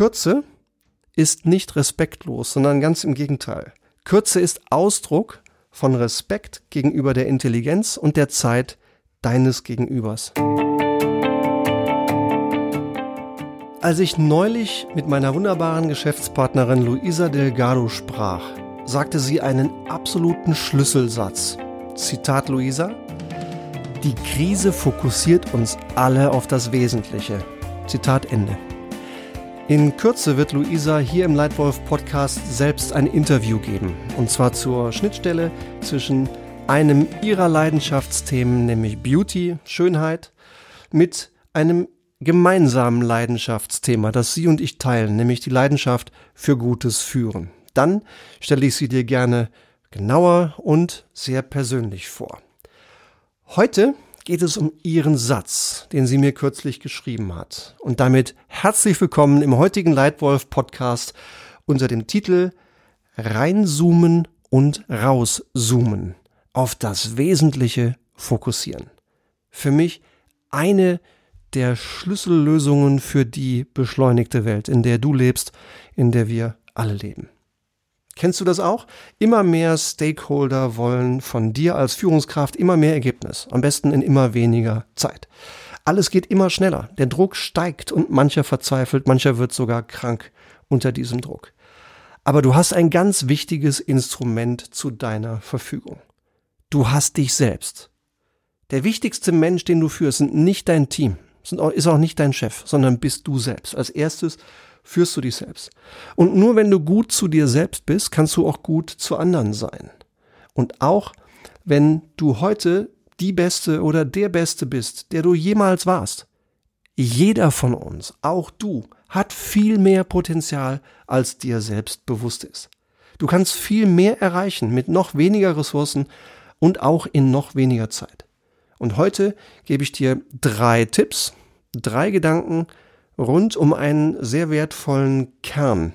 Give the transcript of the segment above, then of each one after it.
Kürze ist nicht respektlos, sondern ganz im Gegenteil. Kürze ist Ausdruck von Respekt gegenüber der Intelligenz und der Zeit deines Gegenübers. Als ich neulich mit meiner wunderbaren Geschäftspartnerin Luisa Delgado sprach, sagte sie einen absoluten Schlüsselsatz. Zitat Luisa, die Krise fokussiert uns alle auf das Wesentliche. Zitat Ende. In Kürze wird Luisa hier im Leitwolf Podcast selbst ein Interview geben. Und zwar zur Schnittstelle zwischen einem ihrer Leidenschaftsthemen, nämlich Beauty, Schönheit, mit einem gemeinsamen Leidenschaftsthema, das sie und ich teilen, nämlich die Leidenschaft für gutes Führen. Dann stelle ich sie dir gerne genauer und sehr persönlich vor. Heute geht es um ihren Satz, den sie mir kürzlich geschrieben hat. Und damit herzlich willkommen im heutigen Leitwolf Podcast unter dem Titel Reinzoomen und rauszoomen. Auf das Wesentliche fokussieren. Für mich eine der Schlüssellösungen für die beschleunigte Welt, in der du lebst, in der wir alle leben. Kennst du das auch? Immer mehr Stakeholder wollen von dir als Führungskraft immer mehr Ergebnis, am besten in immer weniger Zeit. Alles geht immer schneller, der Druck steigt und mancher verzweifelt, mancher wird sogar krank unter diesem Druck. Aber du hast ein ganz wichtiges Instrument zu deiner Verfügung. Du hast dich selbst. Der wichtigste Mensch, den du führst, sind nicht dein Team, ist auch nicht dein Chef, sondern bist du selbst. Als erstes führst du dich selbst. Und nur wenn du gut zu dir selbst bist, kannst du auch gut zu anderen sein. Und auch wenn du heute die Beste oder der Beste bist, der du jemals warst. Jeder von uns, auch du, hat viel mehr Potenzial, als dir selbst bewusst ist. Du kannst viel mehr erreichen mit noch weniger Ressourcen und auch in noch weniger Zeit. Und heute gebe ich dir drei Tipps, drei Gedanken, rund um einen sehr wertvollen Kern,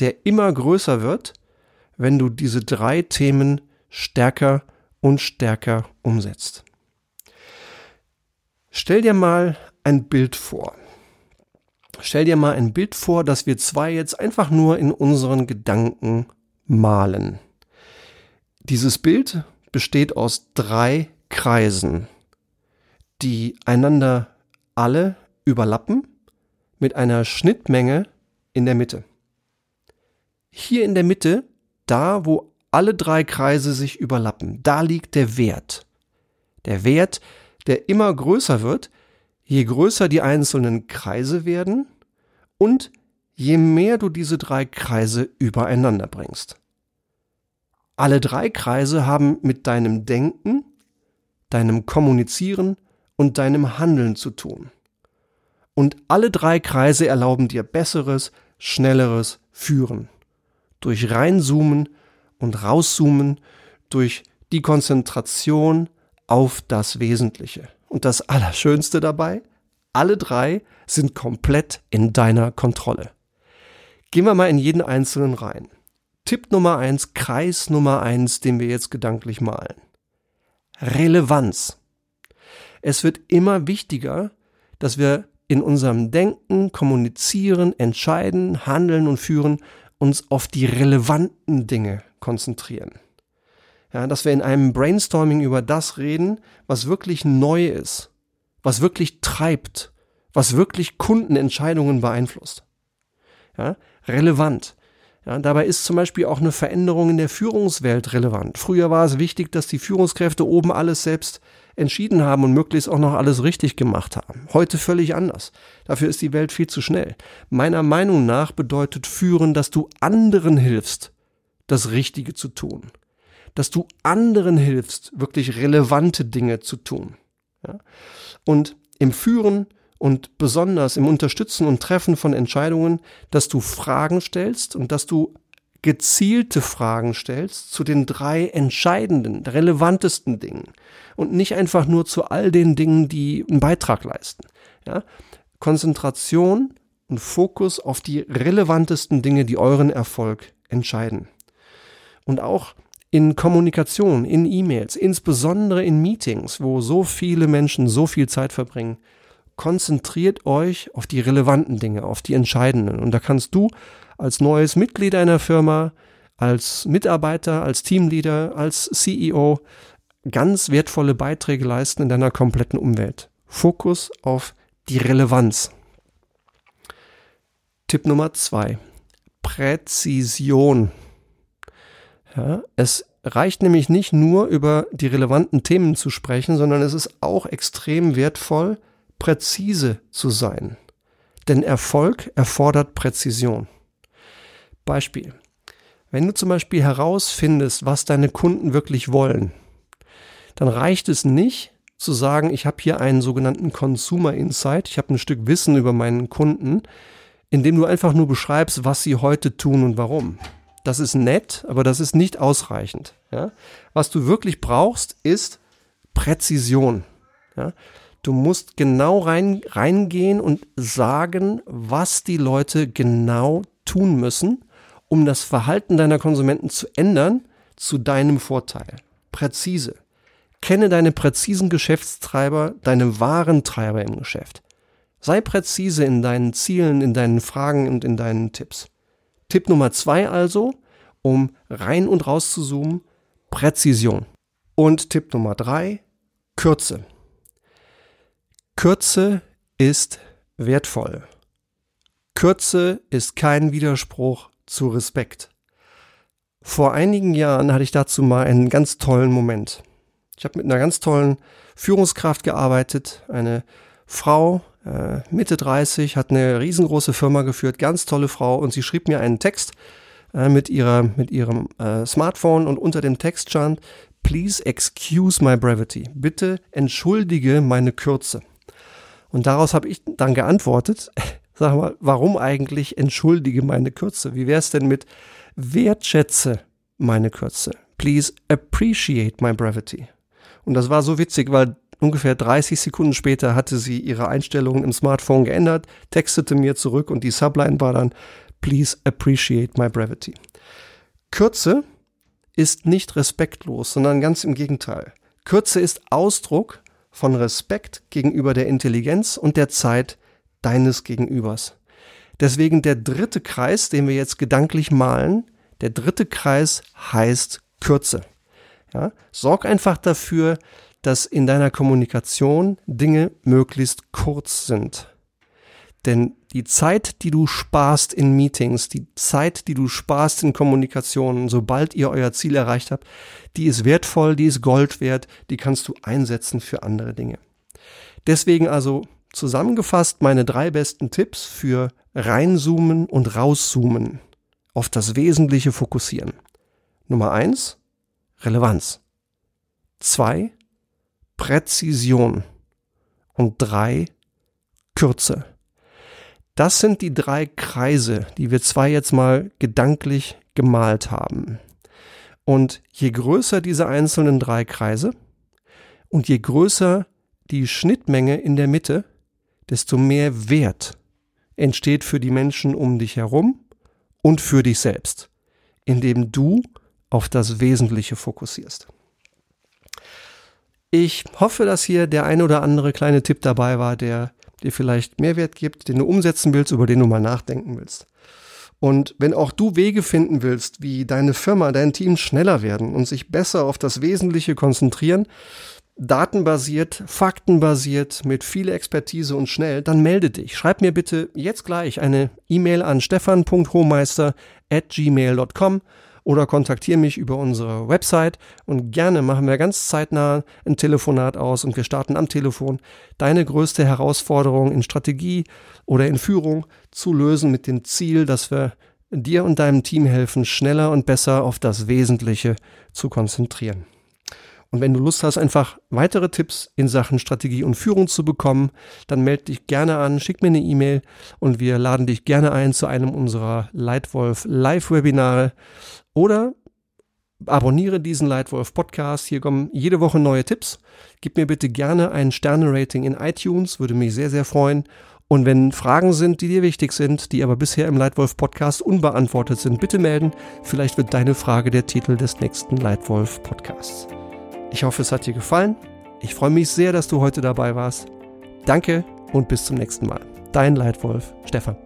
der immer größer wird, wenn du diese drei Themen stärker und stärker umsetzt. Stell dir mal ein Bild vor. Stell dir mal ein Bild vor, dass wir zwei jetzt einfach nur in unseren Gedanken malen. Dieses Bild besteht aus drei Kreisen, die einander alle überlappen mit einer Schnittmenge in der Mitte. Hier in der Mitte, da wo alle drei Kreise sich überlappen, da liegt der Wert. Der Wert, der immer größer wird, je größer die einzelnen Kreise werden und je mehr du diese drei Kreise übereinander bringst. Alle drei Kreise haben mit deinem Denken, deinem Kommunizieren und deinem Handeln zu tun. Und alle drei Kreise erlauben dir besseres, schnelleres Führen. Durch reinzoomen und rauszoomen, durch die Konzentration auf das Wesentliche. Und das Allerschönste dabei, alle drei sind komplett in deiner Kontrolle. Gehen wir mal in jeden einzelnen rein. Tipp Nummer eins, Kreis Nummer eins, den wir jetzt gedanklich malen. Relevanz. Es wird immer wichtiger, dass wir in unserem Denken, Kommunizieren, Entscheiden, Handeln und Führen uns auf die relevanten Dinge konzentrieren. Ja, dass wir in einem Brainstorming über das reden, was wirklich neu ist, was wirklich treibt, was wirklich Kundenentscheidungen beeinflusst. Ja, relevant. Ja, dabei ist zum Beispiel auch eine Veränderung in der Führungswelt relevant. Früher war es wichtig, dass die Führungskräfte oben alles selbst entschieden haben und möglichst auch noch alles richtig gemacht haben. Heute völlig anders. Dafür ist die Welt viel zu schnell. Meiner Meinung nach bedeutet führen, dass du anderen hilfst, das Richtige zu tun. Dass du anderen hilfst, wirklich relevante Dinge zu tun. Ja? Und im Führen und besonders im Unterstützen und Treffen von Entscheidungen, dass du Fragen stellst und dass du gezielte Fragen stellst zu den drei entscheidenden, relevantesten Dingen und nicht einfach nur zu all den Dingen, die einen Beitrag leisten. Ja? Konzentration und Fokus auf die relevantesten Dinge, die euren Erfolg entscheiden. Und auch in Kommunikation, in E-Mails, insbesondere in Meetings, wo so viele Menschen so viel Zeit verbringen, konzentriert euch auf die relevanten Dinge, auf die entscheidenden. Und da kannst du als neues Mitglied einer Firma, als Mitarbeiter, als Teamleader, als CEO ganz wertvolle Beiträge leisten in deiner kompletten Umwelt. Fokus auf die Relevanz. Tipp Nummer zwei. Präzision. Ja, es reicht nämlich nicht nur über die relevanten Themen zu sprechen, sondern es ist auch extrem wertvoll, präzise zu sein. Denn Erfolg erfordert Präzision. Beispiel. Wenn du zum Beispiel herausfindest, was deine Kunden wirklich wollen, dann reicht es nicht zu sagen, ich habe hier einen sogenannten Consumer Insight, ich habe ein Stück Wissen über meinen Kunden, indem du einfach nur beschreibst, was sie heute tun und warum. Das ist nett, aber das ist nicht ausreichend. Ja? Was du wirklich brauchst, ist Präzision. Ja? Du musst genau rein, reingehen und sagen, was die Leute genau tun müssen, um das Verhalten deiner Konsumenten zu ändern, zu deinem Vorteil. Präzise. Kenne deine präzisen Geschäftstreiber, deine wahren Treiber im Geschäft. Sei präzise in deinen Zielen, in deinen Fragen und in deinen Tipps. Tipp Nummer zwei also, um rein und raus zu zoomen, Präzision. Und Tipp Nummer drei, Kürze. Kürze ist wertvoll. Kürze ist kein Widerspruch zu Respekt. Vor einigen Jahren hatte ich dazu mal einen ganz tollen Moment. Ich habe mit einer ganz tollen Führungskraft gearbeitet, eine Frau, äh, Mitte 30, hat eine riesengroße Firma geführt, ganz tolle Frau und sie schrieb mir einen Text äh, mit, ihrer, mit ihrem äh, Smartphone und unter dem Text stand, Please excuse my brevity. Bitte entschuldige meine Kürze. Und daraus habe ich dann geantwortet, sag mal, warum eigentlich entschuldige meine Kürze? Wie wäre es denn mit wertschätze meine Kürze? Please appreciate my brevity. Und das war so witzig, weil ungefähr 30 Sekunden später hatte sie ihre Einstellungen im Smartphone geändert, textete mir zurück und die Subline war dann Please appreciate my brevity. Kürze ist nicht respektlos, sondern ganz im Gegenteil. Kürze ist Ausdruck von Respekt gegenüber der Intelligenz und der Zeit deines Gegenübers. Deswegen der dritte Kreis, den wir jetzt gedanklich malen, der dritte Kreis heißt Kürze. Ja? Sorg einfach dafür, dass in deiner Kommunikation Dinge möglichst kurz sind. Denn die Zeit, die du sparst in Meetings, die Zeit, die du sparst in Kommunikationen, sobald ihr euer Ziel erreicht habt, die ist wertvoll, die ist Gold wert, die kannst du einsetzen für andere Dinge. Deswegen also zusammengefasst meine drei besten Tipps für reinzoomen und rauszoomen, auf das Wesentliche fokussieren. Nummer eins, Relevanz. Zwei, Präzision. Und drei, Kürze. Das sind die drei Kreise, die wir zwei jetzt mal gedanklich gemalt haben. Und je größer diese einzelnen drei Kreise und je größer die Schnittmenge in der Mitte, desto mehr Wert entsteht für die Menschen um dich herum und für dich selbst, indem du auf das Wesentliche fokussierst. Ich hoffe, dass hier der ein oder andere kleine Tipp dabei war, der dir vielleicht Mehrwert gibt, den du umsetzen willst, über den du mal nachdenken willst. Und wenn auch du Wege finden willst, wie deine Firma, dein Team schneller werden und sich besser auf das Wesentliche konzentrieren, datenbasiert, faktenbasiert, mit viel Expertise und schnell, dann melde dich. Schreib mir bitte jetzt gleich eine E-Mail an stefan.hohmeister at gmail.com oder kontaktiere mich über unsere Website und gerne machen wir ganz zeitnah ein Telefonat aus und wir starten am Telefon deine größte Herausforderung in Strategie oder in Führung zu lösen mit dem Ziel, dass wir dir und deinem Team helfen, schneller und besser auf das Wesentliche zu konzentrieren. Und wenn du Lust hast, einfach weitere Tipps in Sachen Strategie und Führung zu bekommen, dann melde dich gerne an, schick mir eine E-Mail und wir laden dich gerne ein zu einem unserer Leitwolf Live-Webinare oder abonniere diesen Lightwolf Podcast. Hier kommen jede Woche neue Tipps. Gib mir bitte gerne ein Sterne-Rating in iTunes, würde mich sehr, sehr freuen. Und wenn Fragen sind, die dir wichtig sind, die aber bisher im Lightwolf Podcast unbeantwortet sind, bitte melden. Vielleicht wird deine Frage der Titel des nächsten Lightwolf Podcasts. Ich hoffe, es hat dir gefallen. Ich freue mich sehr, dass du heute dabei warst. Danke, und bis zum nächsten Mal. Dein Leitwolf, Stefan.